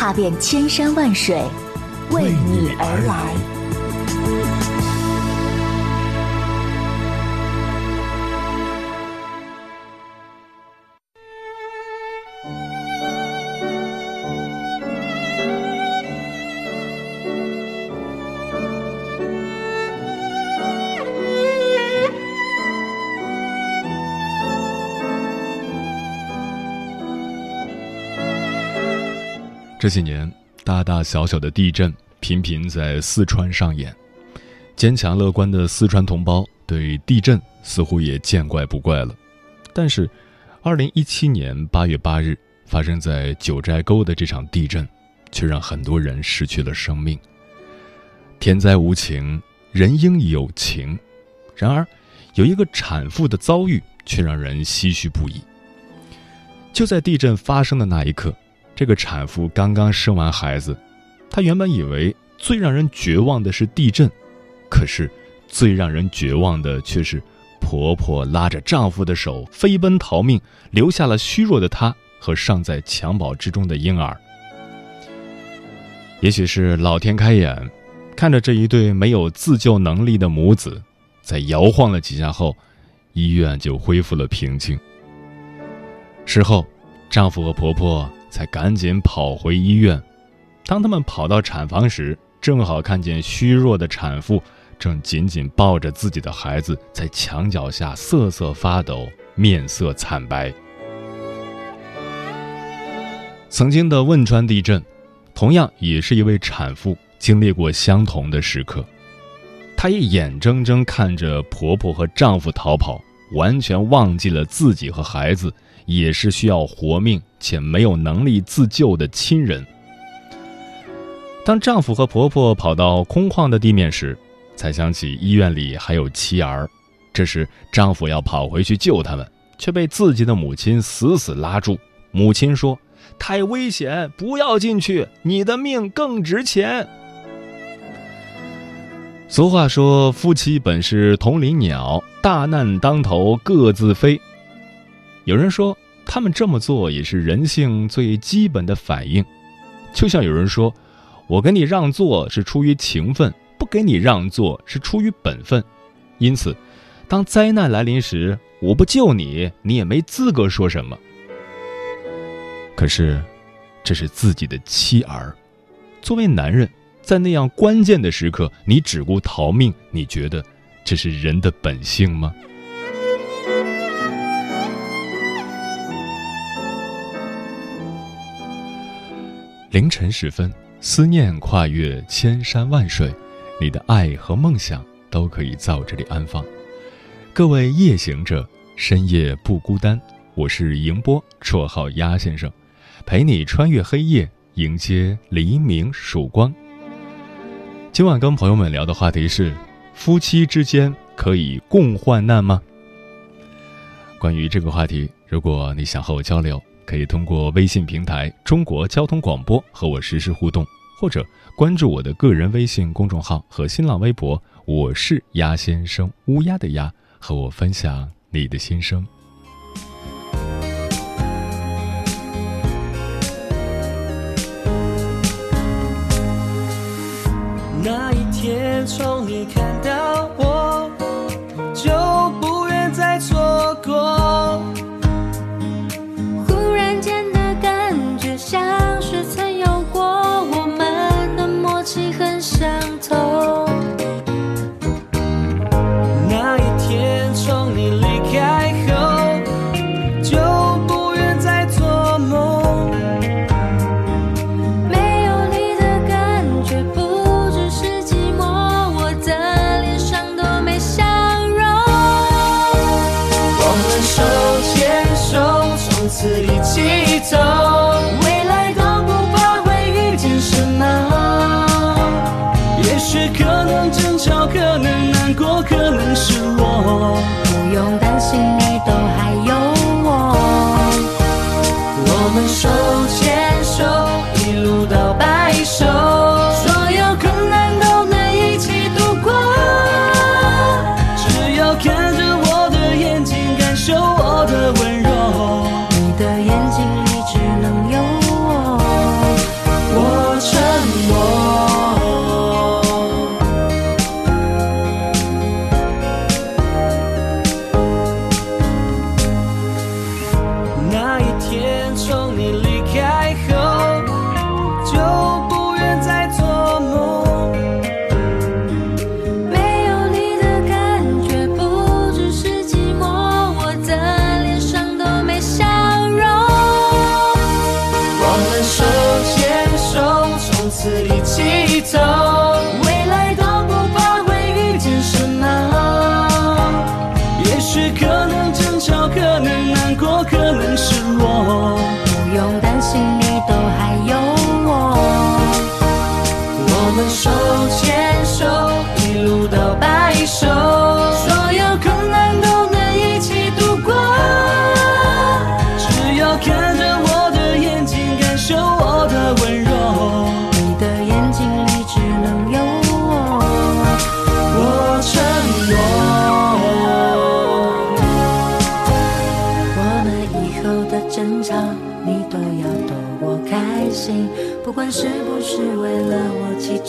踏遍千山万水，为你而来。这几年，大大小小的地震频频在四川上演。坚强乐观的四川同胞对地震似乎也见怪不怪了。但是，二零一七年八月八日发生在九寨沟的这场地震，却让很多人失去了生命。天灾无情，人应有情。然而，有一个产妇的遭遇却让人唏嘘不已。就在地震发生的那一刻。这个产妇刚刚生完孩子，她原本以为最让人绝望的是地震，可是最让人绝望的却是婆婆拉着丈夫的手飞奔逃命，留下了虚弱的她和尚在襁褓之中的婴儿。也许是老天开眼，看着这一对没有自救能力的母子，在摇晃了几下后，医院就恢复了平静。事后，丈夫和婆婆。才赶紧跑回医院。当他们跑到产房时，正好看见虚弱的产妇正紧紧抱着自己的孩子，在墙角下瑟瑟发抖，面色惨白。曾经的汶川地震，同样也是一位产妇经历过相同的时刻，她也眼睁睁看着婆婆和丈夫逃跑，完全忘记了自己和孩子。也是需要活命且没有能力自救的亲人。当丈夫和婆婆跑到空旷的地面时，才想起医院里还有妻儿。这时，丈夫要跑回去救他们，却被自己的母亲死死拉住。母亲说：“太危险，不要进去，你的命更值钱。”俗话说：“夫妻本是同林鸟，大难当头各自飞。”有人说，他们这么做也是人性最基本的反应，就像有人说，我给你让座是出于情分，不给你让座是出于本分。因此，当灾难来临时，我不救你，你也没资格说什么。可是，这是自己的妻儿，作为男人，在那样关键的时刻，你只顾逃命，你觉得这是人的本性吗？凌晨时分，思念跨越千山万水，你的爱和梦想都可以在我这里安放。各位夜行者，深夜不孤单。我是迎波，绰号鸭先生，陪你穿越黑夜，迎接黎明曙光。今晚跟朋友们聊的话题是：夫妻之间可以共患难吗？关于这个话题，如果你想和我交流。可以通过微信平台“中国交通广播”和我实时互动，或者关注我的个人微信公众号和新浪微博“我是鸭先生”，乌鸦的鸭，和我分享你的心声。那一天从你看到我，可能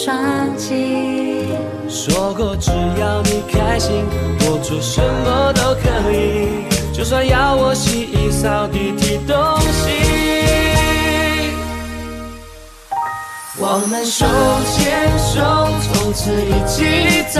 双击。说过只要你开心，我做什么都可以，就算要我洗衣扫地提东西。我们手牵手，从此一起走，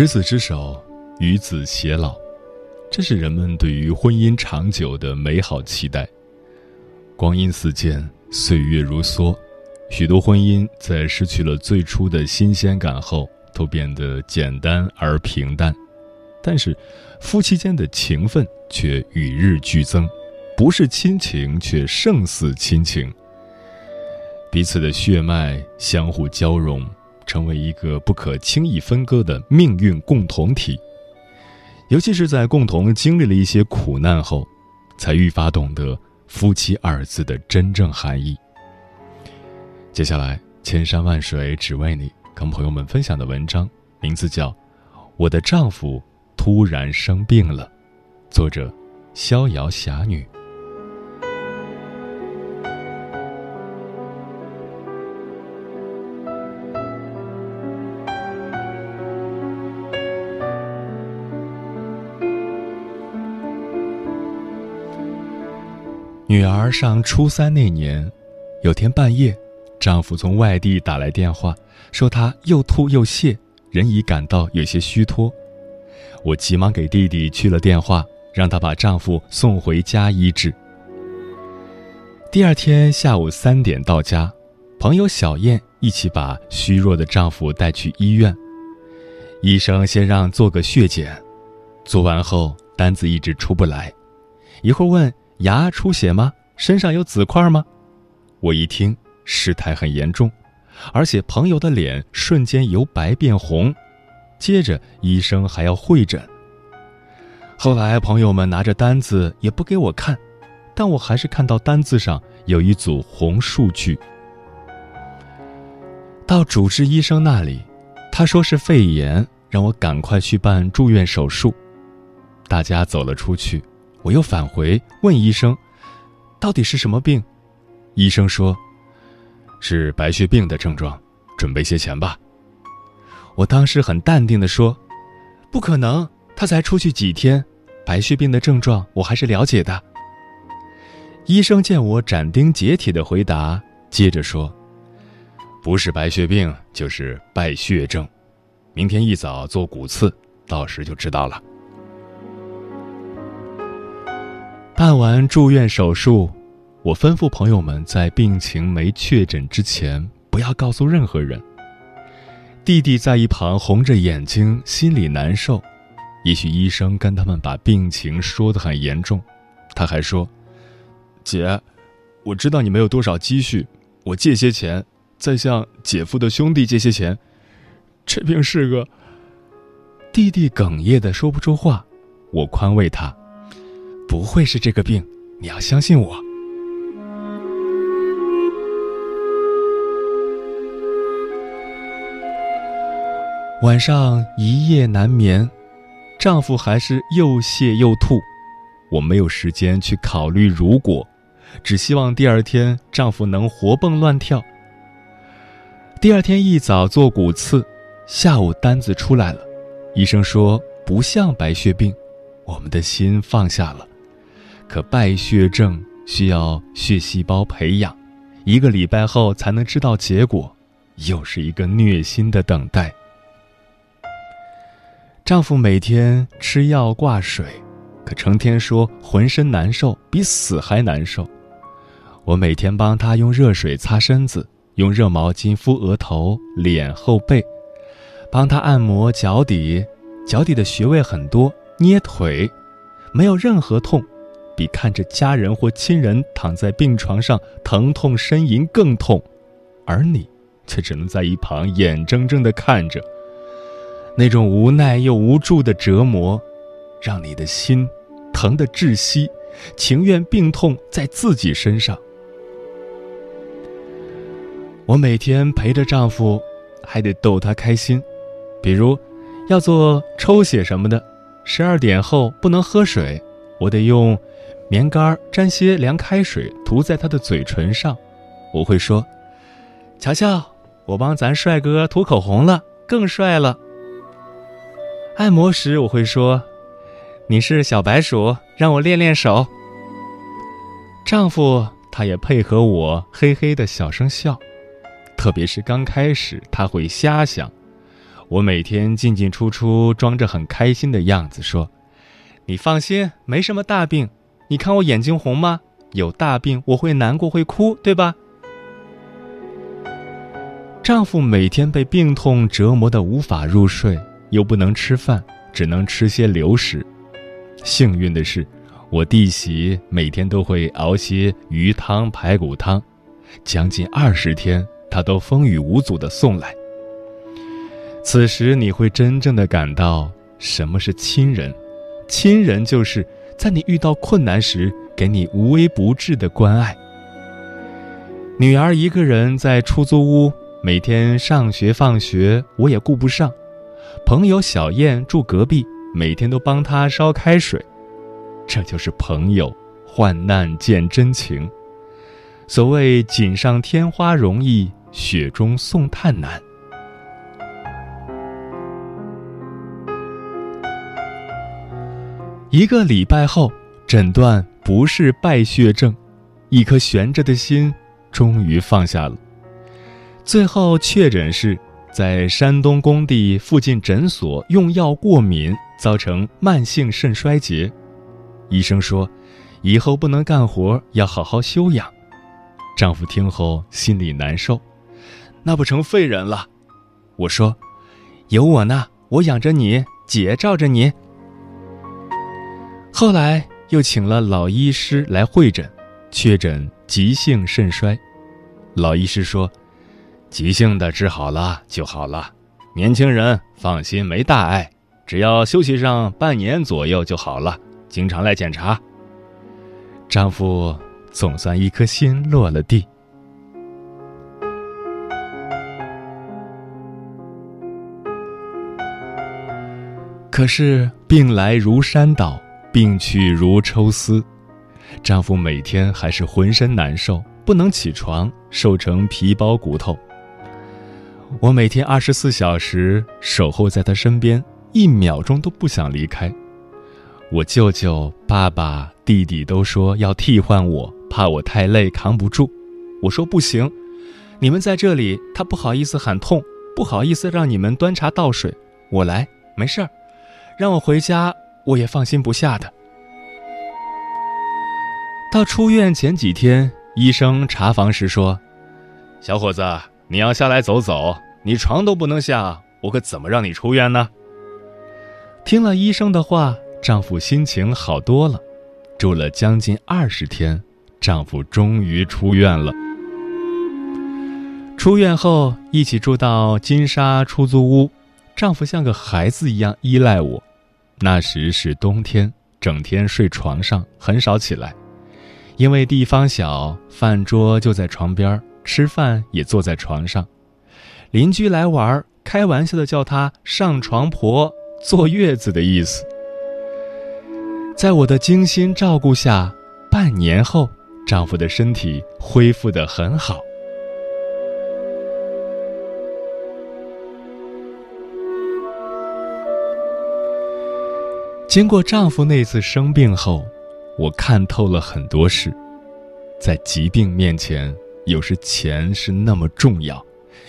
执子之手，与子偕老，这是人们对于婚姻长久的美好期待。光阴似箭，岁月如梭，许多婚姻在失去了最初的新鲜感后，都变得简单而平淡。但是，夫妻间的情分却与日俱增，不是亲情，却胜似亲情。彼此的血脉相互交融。成为一个不可轻易分割的命运共同体。尤其是在共同经历了一些苦难后，才愈发懂得“夫妻”二字的真正含义。接下来，千山万水只为你，跟朋友们分享的文章名字叫《我的丈夫突然生病了》，作者：逍遥侠女。女儿上初三那年，有天半夜，丈夫从外地打来电话，说他又吐又泻，人已感到有些虚脱。我急忙给弟弟去了电话，让他把丈夫送回家医治。第二天下午三点到家，朋友小燕一起把虚弱的丈夫带去医院。医生先让做个血检，做完后单子一直出不来，一会儿问。牙出血吗？身上有紫块吗？我一听，事态很严重，而且朋友的脸瞬间由白变红。接着医生还要会诊。后来朋友们拿着单子也不给我看，但我还是看到单子上有一组红数据。到主治医生那里，他说是肺炎，让我赶快去办住院手术。大家走了出去。我又返回问医生：“到底是什么病？”医生说：“是白血病的症状，准备些钱吧。”我当时很淡定的说：“不可能，他才出去几天，白血病的症状我还是了解的。”医生见我斩钉截铁的回答，接着说：“不是白血病，就是败血症，明天一早做骨刺，到时就知道了。”办完住院手术，我吩咐朋友们在病情没确诊之前不要告诉任何人。弟弟在一旁红着眼睛，心里难受。也许医生跟他们把病情说得很严重，他还说：“姐，我知道你没有多少积蓄，我借些钱，再向姐夫的兄弟借些钱。这病是个……”弟弟哽咽的说不出话，我宽慰他。不会是这个病，你要相信我。晚上一夜难眠，丈夫还是又泻又吐，我没有时间去考虑如果，只希望第二天丈夫能活蹦乱跳。第二天一早做骨刺，下午单子出来了，医生说不像白血病，我们的心放下了。可败血症需要血细胞培养，一个礼拜后才能知道结果，又是一个虐心的等待。丈夫每天吃药挂水，可成天说浑身难受，比死还难受。我每天帮他用热水擦身子，用热毛巾敷额头、脸、后背，帮他按摩脚底，脚底的穴位很多，捏腿，没有任何痛。比看着家人或亲人躺在病床上疼痛呻吟更痛，而你却只能在一旁眼睁睁地看着。那种无奈又无助的折磨，让你的心疼得窒息，情愿病痛在自己身上。我每天陪着丈夫，还得逗他开心，比如要做抽血什么的，十二点后不能喝水，我得用。棉干沾些凉开水涂在他的嘴唇上，我会说：“瞧瞧，我帮咱帅哥涂口红了，更帅了。”按摩时我会说：“你是小白鼠，让我练练手。”丈夫他也配合我，嘿嘿的小声笑，特别是刚开始他会瞎想，我每天进进出出，装着很开心的样子说：“你放心，没什么大病。”你看我眼睛红吗？有大病我会难过会哭，对吧？丈夫每天被病痛折磨得无法入睡，又不能吃饭，只能吃些流食。幸运的是，我弟媳每天都会熬些鱼汤、排骨汤，将近二十天，她都风雨无阻地送来。此时你会真正的感到什么是亲人，亲人就是。在你遇到困难时，给你无微不至的关爱。女儿一个人在出租屋，每天上学放学，我也顾不上。朋友小燕住隔壁，每天都帮她烧开水。这就是朋友，患难见真情。所谓锦上添花容易，雪中送炭难。一个礼拜后，诊断不是败血症，一颗悬着的心终于放下了。最后确诊是在山东工地附近诊所用药过敏，造成慢性肾衰竭。医生说，以后不能干活，要好好休养。丈夫听后心里难受，那不成废人了？我说，有我呢，我养着你，姐罩着你。后来又请了老医师来会诊，确诊急性肾衰。老医师说：“急性的治好了就好了，年轻人放心，没大碍，只要休息上半年左右就好了，经常来检查。”丈夫总算一颗心落了地。可是病来如山倒。病去如抽丝。丈夫每天还是浑身难受，不能起床，瘦成皮包骨头。我每天二十四小时守候在他身边，一秒钟都不想离开。我舅舅、爸爸、弟弟都说要替换我，怕我太累扛不住。我说不行，你们在这里，他不好意思喊痛，不好意思让你们端茶倒水，我来没事儿，让我回家我也放心不下的。到出院前几天，医生查房时说：“小伙子，你要下来走走，你床都不能下，我可怎么让你出院呢？”听了医生的话，丈夫心情好多了。住了将近二十天，丈夫终于出院了。出院后，一起住到金沙出租屋，丈夫像个孩子一样依赖我。那时是冬天，整天睡床上，很少起来。因为地方小，饭桌就在床边，吃饭也坐在床上。邻居来玩，开玩笑的叫她“上床婆”，坐月子的意思。在我的精心照顾下，半年后，丈夫的身体恢复得很好。经过丈夫那次生病后。我看透了很多事，在疾病面前，有时钱是那么重要，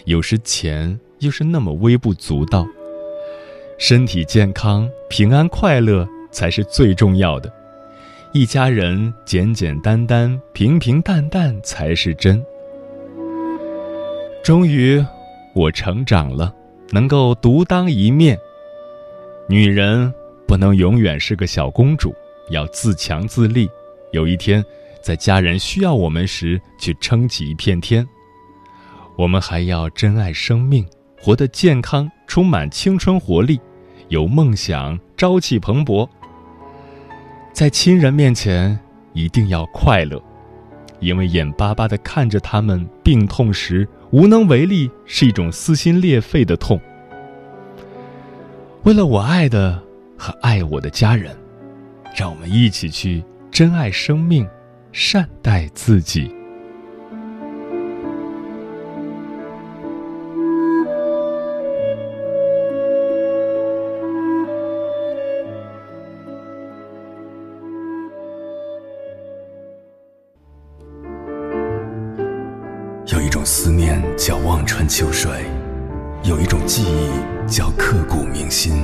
有时钱又是那么微不足道。身体健康、平安快乐才是最重要的，一家人简简单单、平平淡淡才是真。终于，我成长了，能够独当一面。女人不能永远是个小公主。要自强自立，有一天，在家人需要我们时，去撑起一片天。我们还要珍爱生命，活得健康，充满青春活力，有梦想，朝气蓬勃。在亲人面前，一定要快乐，因为眼巴巴的看着他们病痛时无能为力，是一种撕心裂肺的痛。为了我爱的和爱我的家人。让我们一起去珍爱生命，善待自己。有一种思念叫望穿秋水，有一种记忆叫刻骨铭心，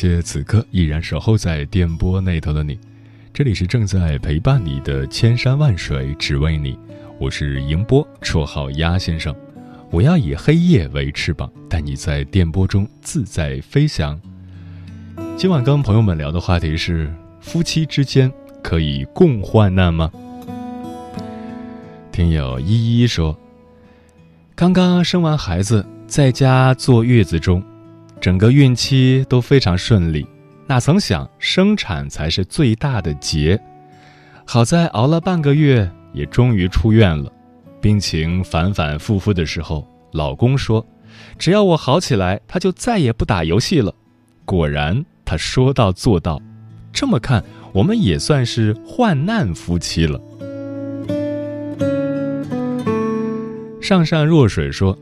谢此刻依然守候在电波那头的你。这里是正在陪伴你的千山万水，只为你。我是迎波，绰号鸭先生。我要以黑夜为翅膀，带你在电波中自在飞翔。今晚跟朋友们聊的话题是：夫妻之间可以共患难吗？听友依依说，刚刚生完孩子，在家坐月子中，整个孕期都非常顺利。哪曾想，生产才是最大的劫。好在熬了半个月，也终于出院了。病情反反复复的时候，老公说：“只要我好起来，他就再也不打游戏了。”果然，他说到做到。这么看，我们也算是患难夫妻了。上善若水说：“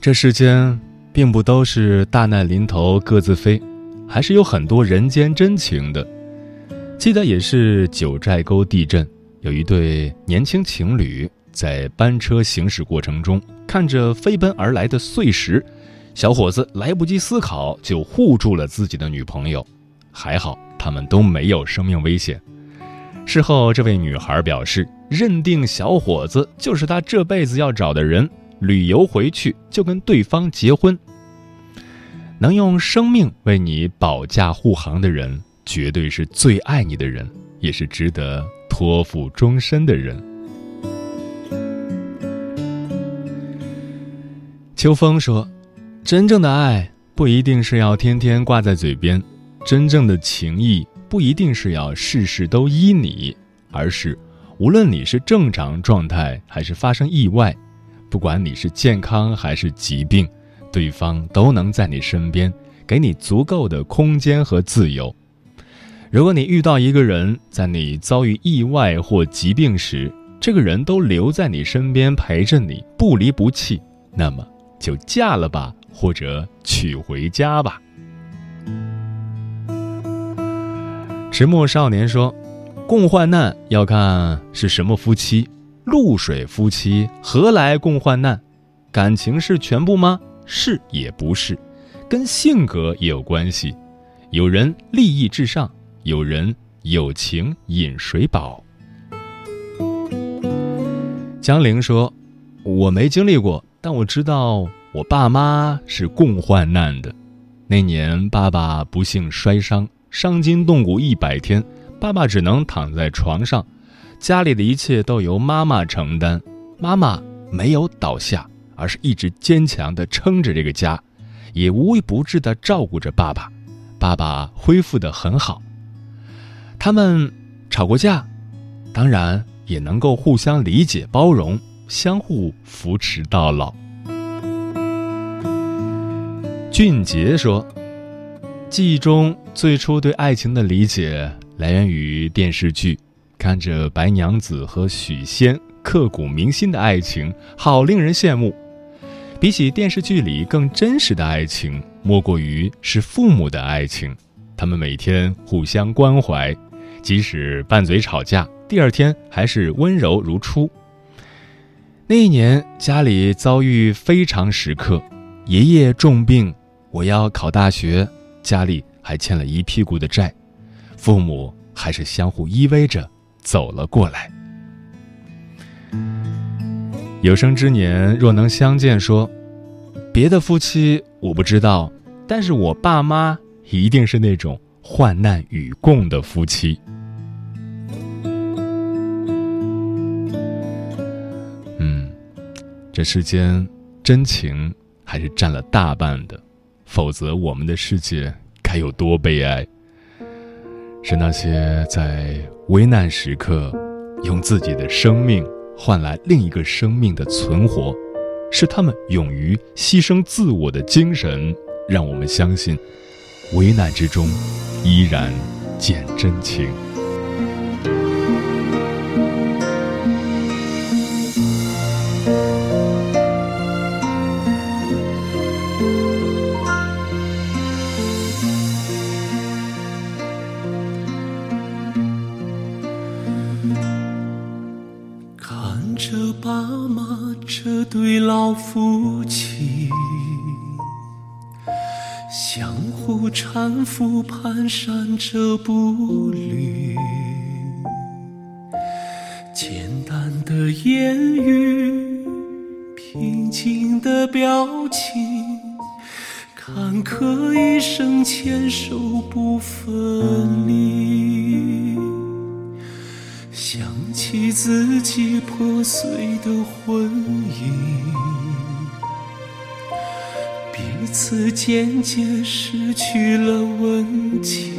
这世间，并不都是大难临头各自飞。”还是有很多人间真情的。记得也是九寨沟地震，有一对年轻情侣在班车行驶过程中，看着飞奔而来的碎石，小伙子来不及思考就护住了自己的女朋友，还好他们都没有生命危险。事后，这位女孩表示，认定小伙子就是她这辈子要找的人，旅游回去就跟对方结婚。能用生命为你保驾护航的人，绝对是最爱你的人。也是值得托付终身的人。秋风说：“真正的爱不一定是要天天挂在嘴边，真正的情谊不一定是要事事都依你，而是无论你是正常状态还是发生意外，不管你是健康还是疾病，对方都能在你身边，给你足够的空间和自由。如果你遇到一个人，在你遭遇意外或疾病时，这个人都留在你身边陪着你，不离不弃，那么。”就嫁了吧，或者娶回家吧。迟暮少年说：“共患难要看是什么夫妻，露水夫妻何来共患难？感情是全部吗？是也不是，跟性格也有关系。有人利益至上，有人友情饮水饱。”江玲说：“我没经历过。”但我知道我爸妈是共患难的。那年爸爸不幸摔伤，伤筋动骨一百天，爸爸只能躺在床上，家里的一切都由妈妈承担。妈妈没有倒下，而是一直坚强地撑着这个家，也无微不至地照顾着爸爸。爸爸恢复得很好。他们吵过架，当然也能够互相理解包容。相互扶持到老。俊杰说：“记忆中最初对爱情的理解来源于电视剧，看着白娘子和许仙刻骨铭心的爱情，好令人羡慕。比起电视剧里更真实的爱情，莫过于是父母的爱情。他们每天互相关怀，即使拌嘴吵架，第二天还是温柔如初。”那一年，家里遭遇非常时刻，爷爷重病，我要考大学，家里还欠了一屁股的债，父母还是相互依偎着走了过来。有生之年若能相见，说，别的夫妻我不知道，但是我爸妈一定是那种患难与共的夫妻。嗯这世间，真情还是占了大半的，否则我们的世界该有多悲哀？是那些在危难时刻，用自己的生命换来另一个生命的存活，是他们勇于牺牲自我的精神，让我们相信，危难之中依然见真情。跚着步履，简单的言语，平静的表情，坎坷一生牵手不分离。想起自己破碎的婚姻，彼此渐渐失去了温情，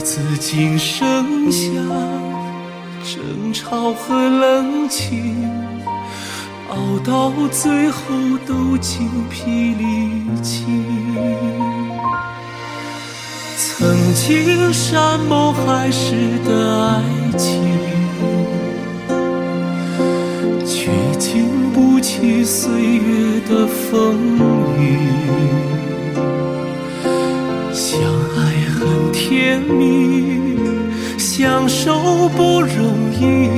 日子仅剩下争吵和冷清，熬到最后都精疲力尽。曾经山盟海誓的爱情，却经不起岁月的风雨。甜蜜，相守不容易，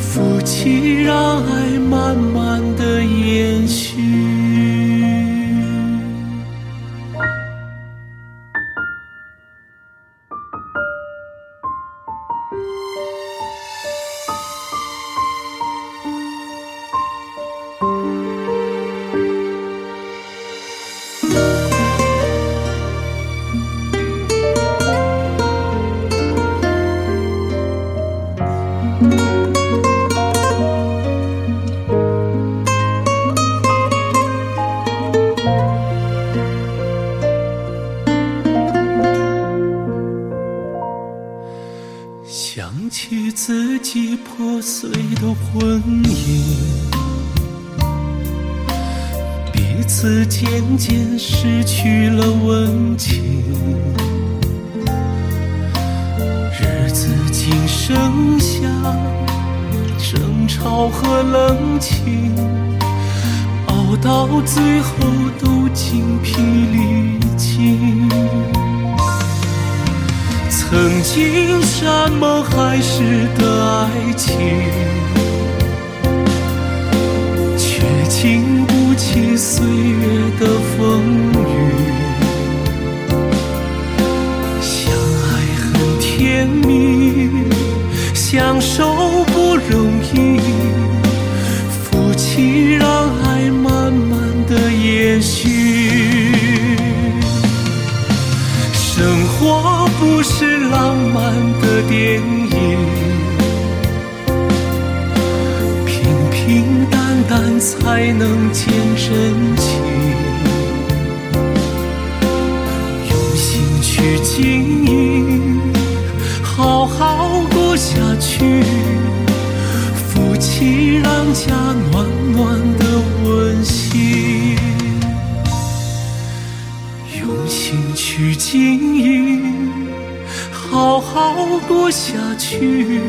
夫妻让爱慢慢仅剩下争吵和冷清，熬到最后都精疲力尽。曾经山盟海誓的爱情，却经不起岁月的风相守不容易，夫妻让爱慢慢的延续。生活不是浪漫的电影，平平淡淡才能见真情。去，夫妻让家暖暖的温馨。用心去经营，好好过下去，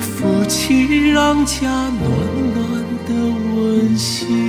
夫妻让家暖暖的温馨。